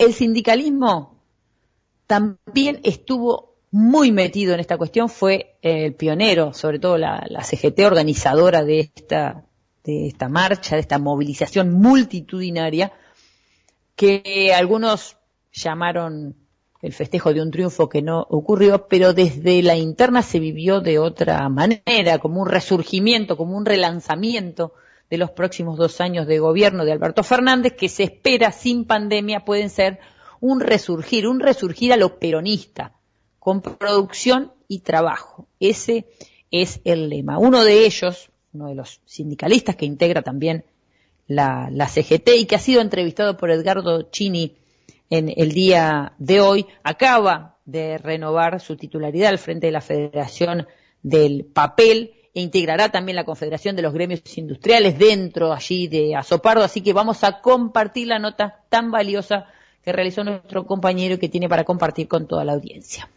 el sindicalismo también estuvo muy metido en esta cuestión, fue el pionero, sobre todo la, la CGT organizadora de esta, de esta marcha, de esta movilización multitudinaria, que algunos llamaron el festejo de un triunfo que no ocurrió, pero desde la interna se vivió de otra manera, como un resurgimiento, como un relanzamiento de los próximos dos años de gobierno de Alberto Fernández, que se espera sin pandemia pueden ser un resurgir, un resurgir a lo peronista, con producción y trabajo. Ese es el lema. Uno de ellos, uno de los sindicalistas que integra también la, la CGT y que ha sido entrevistado por Edgardo Chini en el día de hoy, acaba de renovar su titularidad al frente de la Federación del Papel e integrará también la Confederación de los Gremios Industriales dentro allí de Azopardo, así que vamos a compartir la nota tan valiosa que realizó nuestro compañero y que tiene para compartir con toda la audiencia.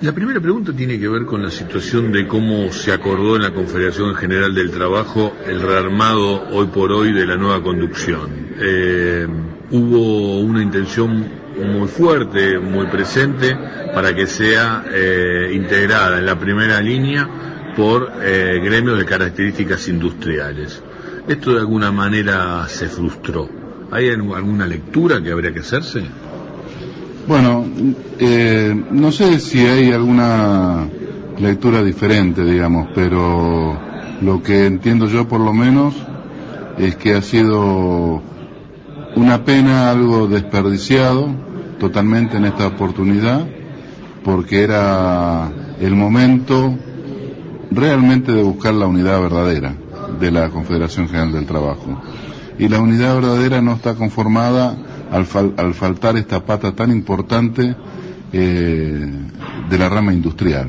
La primera pregunta tiene que ver con la situación de cómo se acordó en la Confederación General del Trabajo el rearmado hoy por hoy de la nueva conducción. Eh, hubo una intención muy fuerte, muy presente, para que sea eh, integrada en la primera línea por eh, gremios de características industriales. Esto de alguna manera se frustró. ¿Hay alguna lectura que habría que hacerse? Bueno, eh, no sé si hay alguna lectura diferente, digamos, pero lo que entiendo yo por lo menos es que ha sido una pena algo desperdiciado totalmente en esta oportunidad, porque era el momento realmente de buscar la unidad verdadera de la Confederación General del Trabajo. Y la unidad verdadera no está conformada al, faltar esta pata tan importante eh, de la rama industrial.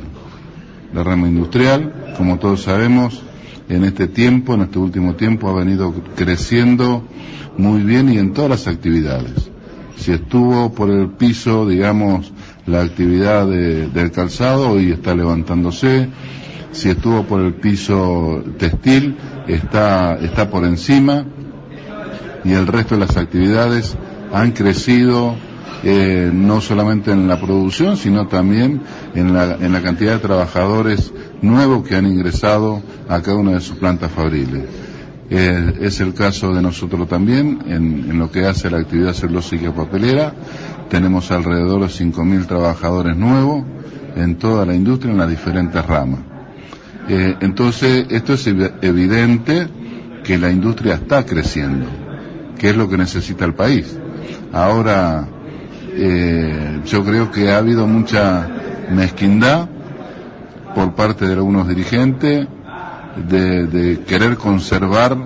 La rama industrial, como todos sabemos, en este tiempo, en este último tiempo, ha venido creciendo muy bien y en todas las actividades. Si estuvo por el piso, digamos, la actividad del calzado, hoy está levantándose. Si estuvo por el piso textil, está, está por encima. Y el resto de las actividades han crecido eh, no solamente en la producción, sino también en la, en la cantidad de trabajadores nuevos que han ingresado a cada una de sus plantas fabriles. Eh, es el caso de nosotros también, en, en, lo que hace la actividad celulósica papelera. Tenemos alrededor de 5.000 trabajadores nuevos en toda la industria, en las diferentes ramas. Eh, entonces, esto es evidente que la industria está creciendo, que es lo que necesita el país. Ahora, eh, yo creo que ha habido mucha mezquindad por parte de algunos dirigentes de, de, querer conservar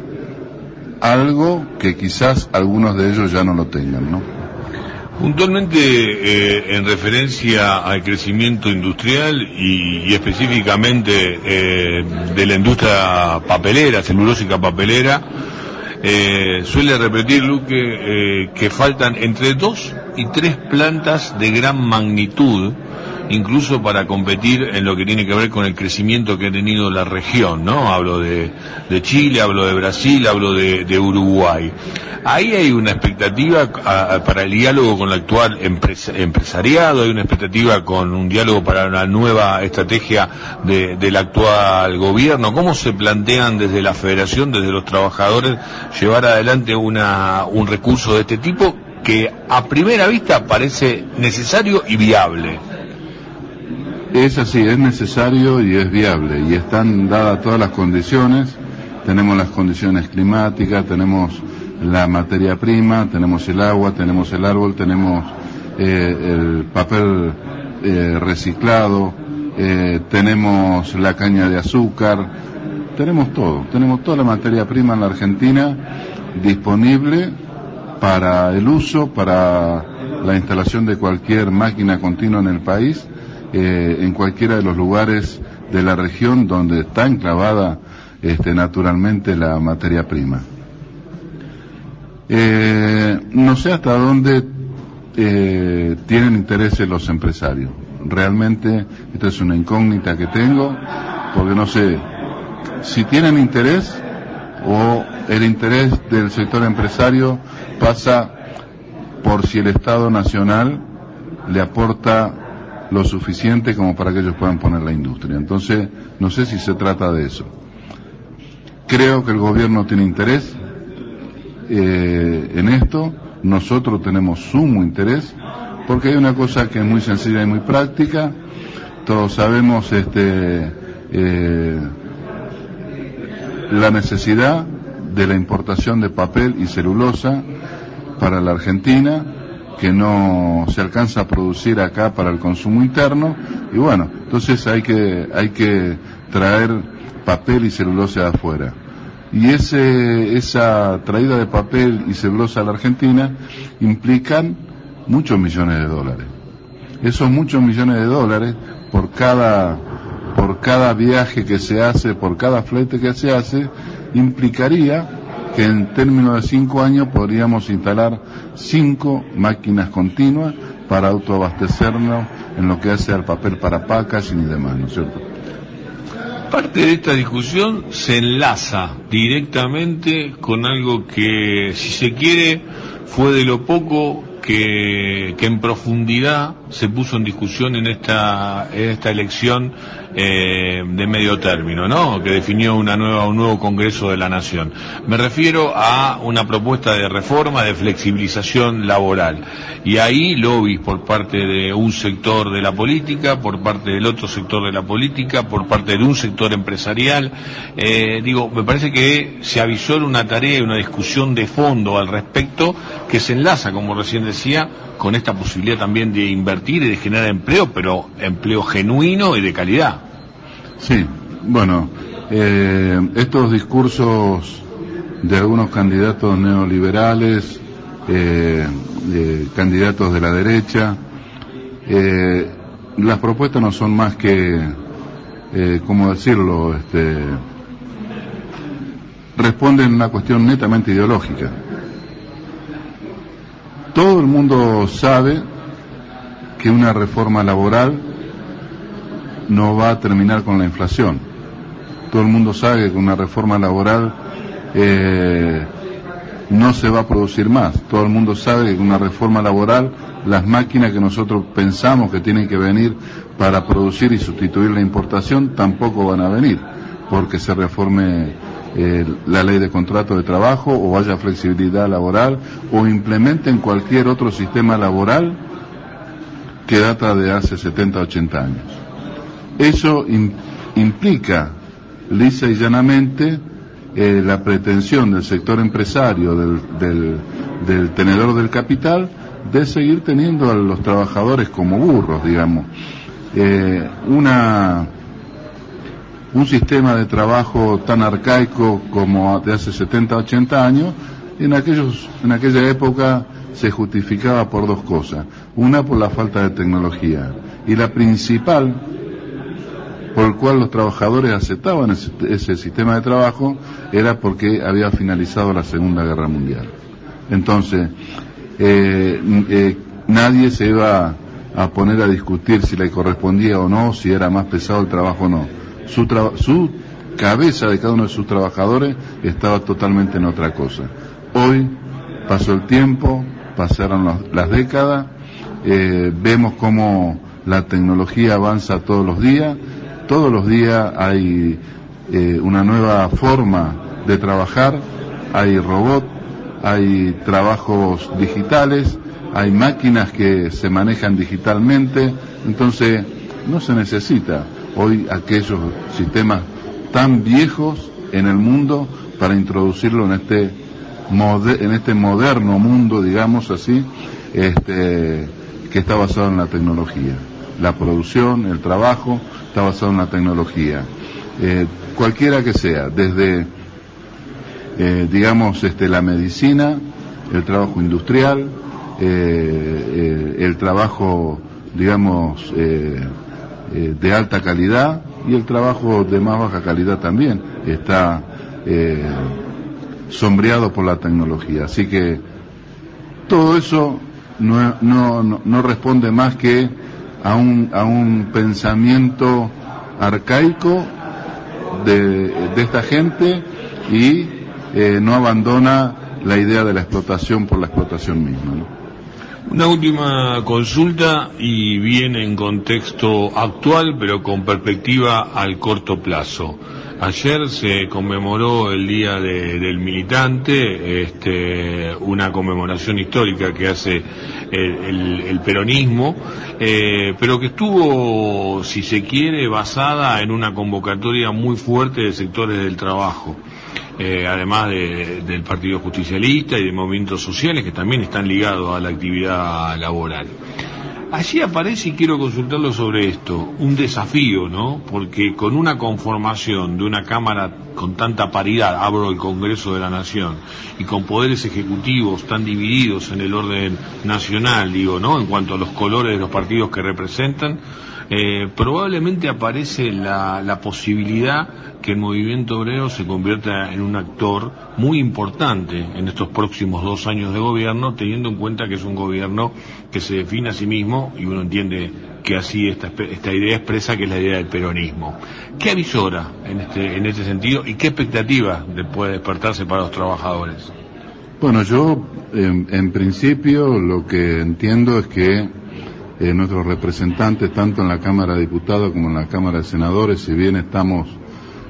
algo que quizás algunos de ellos ya no lo tengan, ¿no? Puntualmente eh, en referencia al crecimiento industrial y, específicamente eh, de la industria papelera, celulósica papelera, eh, suele repetir Luque que faltan entre dos y tres plantas de gran magnitud incluso para competir en lo que tiene que ver con el crecimiento que ha tenido la región, ¿no? Hablo de, Chile, hablo de Brasil, hablo de, Uruguay. Ahí hay una expectativa para el diálogo con el actual empresariado, hay una expectativa con un diálogo para una nueva estrategia de, del actual gobierno. ¿Cómo se plantean desde la federación, desde los trabajadores, llevar adelante una, un recurso de este tipo que a primera vista parece necesario y viable? Es así, es necesario y es viable. Y están dadas todas las condiciones. Tenemos las condiciones climáticas, tenemos la materia prima, tenemos el agua, tenemos el árbol, tenemos eh, el papel eh, reciclado, eh, tenemos la caña de azúcar, tenemos todo, tenemos toda la materia prima en la Argentina disponible para el uso, para la instalación de cualquier máquina continua en el país eh, en cualquiera de los lugares de la región donde está enclavada este, naturalmente la materia prima. Eh, no sé hasta dónde eh, tienen interés los empresarios. Realmente esta es una incógnita que tengo, porque no sé si tienen interés o el interés del sector empresario pasa por si el Estado Nacional le aporta lo suficiente como para que ellos puedan poner la industria. Entonces, no sé si se trata de eso. Creo que el gobierno tiene interés eh, en esto, nosotros tenemos sumo interés, porque hay una cosa que es muy sencilla y muy práctica, todos sabemos este, eh, la necesidad de la importación de papel y celulosa para la Argentina, que no se alcanza a producir acá para el consumo interno, y bueno, entonces hay que, hay que traer papel y celulosa afuera. Y ese, esa traída de papel y celulosa a la Argentina implican muchos millones de dólares. Esos muchos millones de dólares por cada, por cada viaje que se hace, por cada flete que se hace, implicaría que en términos de cinco años podríamos instalar cinco máquinas continuas para autoabastecernos en lo que hace al papel para packaging y demás, ¿no es cierto? Parte de esta discusión se enlaza directamente con algo que, si se quiere, fue de lo poco que, en profundidad se puso en discusión en esta, en esta elección eh, de medio término, ¿no? Que definió una nueva, un nuevo Congreso de la Nación. Me refiero a una propuesta de reforma, de flexibilización laboral. Y ahí lobbies por parte de un sector de la política, por parte del otro sector de la política, por parte de un sector empresarial. Eh, digo, me parece que se avisó una tarea y una discusión de fondo al respecto que se enlaza, como recién decía, con esta posibilidad también de invertir y de generar empleo, pero empleo genuino y de calidad. Sí, bueno, eh, estos discursos de algunos candidatos neoliberales, eh, candidatos de la derecha, eh, las propuestas no son más que, ¿cómo decirlo?, este, responden a una cuestión netamente ideológica. Todo el mundo sabe que una reforma laboral no va a terminar con la inflación. Todo el mundo sabe que una reforma laboral eh, no se va a producir más. Todo el mundo sabe que una reforma laboral las máquinas que nosotros pensamos que tienen que venir para producir y sustituir la importación tampoco van a venir, porque se reforme eh, la ley de contrato de trabajo o haya flexibilidad laboral o implementen cualquier otro sistema laboral que data de hace 70, 80 años. Eso implica lisa y llanamente eh, la pretensión del sector empresario, del, del, tenedor del capital, de seguir teniendo a los trabajadores como burros, digamos. Eh, una, un sistema de trabajo tan arcaico como de hace 70, 80 años, en, aquellos, en aquella época se justificaba por dos cosas. Una por la falta de tecnología y la principal por el cual los trabajadores aceptaban ese, sistema de trabajo era porque había finalizado la Segunda Guerra Mundial. Entonces, eh, eh, nadie se iba a poner a discutir si le correspondía o no, si era más pesado el trabajo o no. Su cabeza de cada uno de sus trabajadores estaba totalmente en otra cosa. Hoy pasó el tiempo, pasaron las décadas, eh, vemos cómo la tecnología avanza todos los días. Todos los días hay eh, una nueva forma de trabajar, hay robots, hay trabajos digitales, hay máquinas que se manejan digitalmente, entonces no se necesita hoy aquellos sistemas tan viejos en el mundo para introducirlo en este en este moderno mundo, digamos así, este, que está basado en la tecnología, la producción, el trabajo, está basado en la tecnología. Eh, cualquiera que sea, desde, eh, digamos, este, la medicina, el trabajo industrial, eh, el trabajo, digamos, de alta calidad y el trabajo de más baja calidad también está sombreado por la tecnología. Así que todo eso no, no, no responde más que a un, a un pensamiento arcaico de, esta gente y eh, no abandona la idea de la explotación por la explotación misma. Una última consulta y viene en contexto actual, pero con perspectiva al corto plazo. Ayer se conmemoró el Día del Militante, este, una conmemoración histórica que hace el, peronismo, eh, pero que estuvo, si se quiere, basada en una convocatoria muy fuerte de sectores del trabajo. Eh, además del Partido Justicialista y de movimientos sociales que también están ligados a la actividad laboral. Allí aparece, y quiero consultarlo sobre esto, un desafío, ¿no? Porque con una conformación de una Cámara con tanta paridad, abro el Congreso de la Nación, y con poderes ejecutivos tan divididos en el orden nacional, digo, ¿no? En cuanto a los colores de los partidos que representan, eh, probablemente aparece la, la, posibilidad que el movimiento obrero se convierta en un actor muy importante en estos próximos dos años de gobierno, teniendo en cuenta que es un gobierno que se define a sí mismo y uno entiende que así esta, esta idea expresa que es la idea del peronismo. ¿Qué avisora en este, en este sentido y qué expectativa puede despertarse para los trabajadores? Bueno, yo en, en principio lo que entiendo es que eh, nuestros representantes, tanto en la Cámara de Diputados como en la Cámara de Senadores, si bien estamos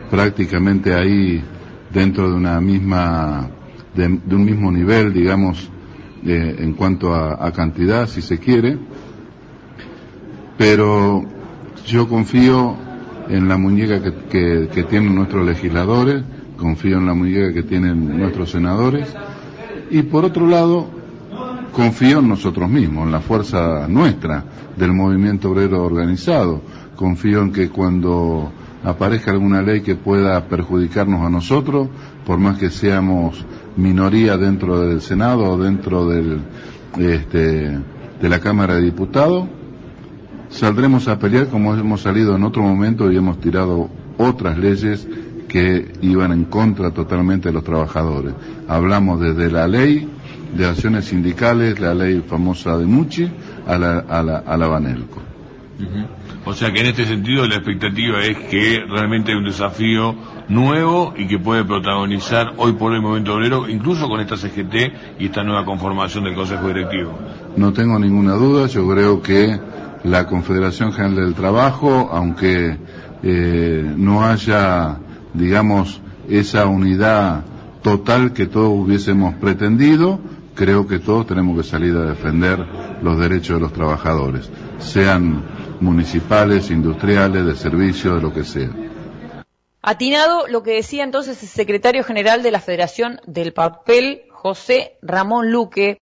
prácticamente ahí dentro de una misma, de, un mismo nivel, digamos, eh, en cuanto a, cantidad, si se quiere, pero yo confío en la muñeca que, que tienen nuestros legisladores, confío en la muñeca que tienen nuestros senadores, y por otro lado, confío en nosotros mismos, en la fuerza nuestra del movimiento obrero organizado. Confío en que cuando aparezca alguna ley que pueda perjudicarnos a nosotros, por más que seamos minoría dentro del Senado o dentro del, este, de la Cámara de Diputados, saldremos a pelear como hemos salido en otro momento y hemos tirado otras leyes que iban en contra totalmente de los trabajadores. Hablamos desde la ley de acciones sindicales, la ley famosa de Muchi, a la, a la, a la Banelco. O sea que en este sentido la expectativa es que realmente hay un desafío nuevo y que puede protagonizar hoy por hoy el movimiento obrero, incluso con esta CGT y esta nueva conformación del Consejo Directivo. No tengo ninguna duda, yo creo que la Confederación General del Trabajo, aunque eh, no haya, digamos, esa unidad total que todos hubiésemos pretendido, creo que todos tenemos que salir a defender los derechos de los trabajadores, sean municipales, industriales, de servicio, de lo que sea. Atinado lo que decía entonces el secretario general de la Federación del Papel, José Ramón Luque,